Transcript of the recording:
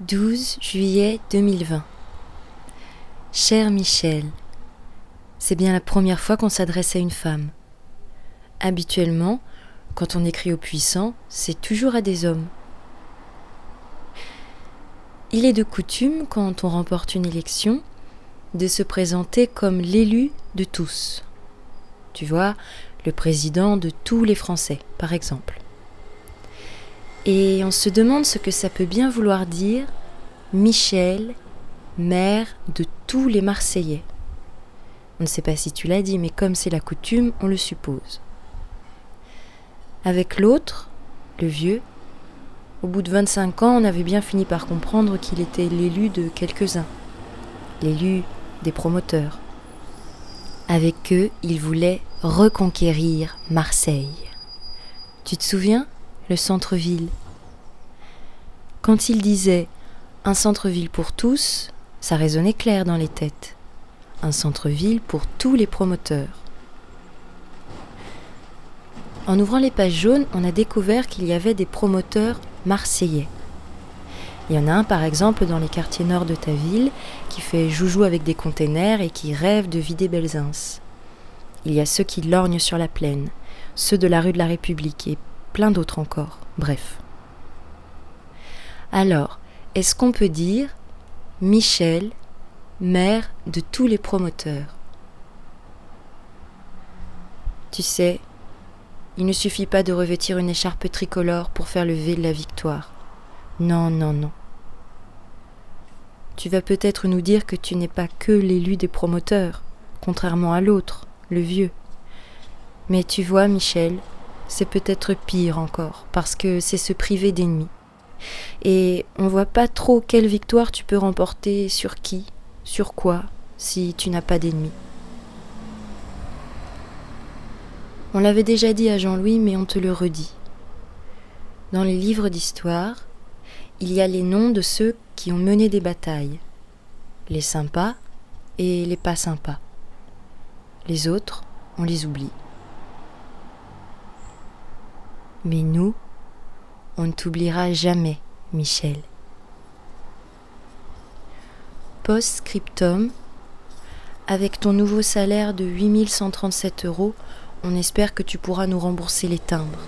12 juillet 2020. Cher Michel, c'est bien la première fois qu'on s'adresse à une femme. Habituellement, quand on écrit aux puissants, c'est toujours à des hommes. Il est de coutume, quand on remporte une élection, de se présenter comme l'élu de tous. Tu vois, le président de tous les Français, par exemple. Et on se demande ce que ça peut bien vouloir dire Michel, maire de tous les Marseillais. On ne sait pas si tu l'as dit, mais comme c'est la coutume, on le suppose. Avec l'autre, le vieux, au bout de 25 ans, on avait bien fini par comprendre qu'il était l'élu de quelques-uns, l'élu des promoteurs. Avec eux, il voulait reconquérir Marseille. Tu te souviens? Le centre-ville. Quand il disait un centre-ville pour tous, ça résonnait clair dans les têtes. Un centre-ville pour tous les promoteurs. En ouvrant les pages jaunes, on a découvert qu'il y avait des promoteurs marseillais. Il y en a un par exemple dans les quartiers nord de ta ville qui fait joujou avec des containers et qui rêve de vider Belzins. Il y a ceux qui lorgnent sur la plaine, ceux de la rue de la République et plein d'autres encore. Bref. Alors, est-ce qu'on peut dire Michel, maire de tous les promoteurs? Tu sais, il ne suffit pas de revêtir une écharpe tricolore pour faire le V de la victoire. Non, non, non. Tu vas peut-être nous dire que tu n'es pas que l'élu des promoteurs, contrairement à l'autre, le vieux. Mais tu vois, Michel, c'est peut-être pire encore, parce que c'est se priver d'ennemis. Et on voit pas trop quelle victoire tu peux remporter sur qui, sur quoi, si tu n'as pas d'ennemis. On l'avait déjà dit à Jean-Louis, mais on te le redit. Dans les livres d'histoire, il y a les noms de ceux qui ont mené des batailles, les sympas et les pas sympas. Les autres, on les oublie. Mais nous, on ne t'oubliera jamais, Michel. Post-scriptum, avec ton nouveau salaire de 8137 euros, on espère que tu pourras nous rembourser les timbres.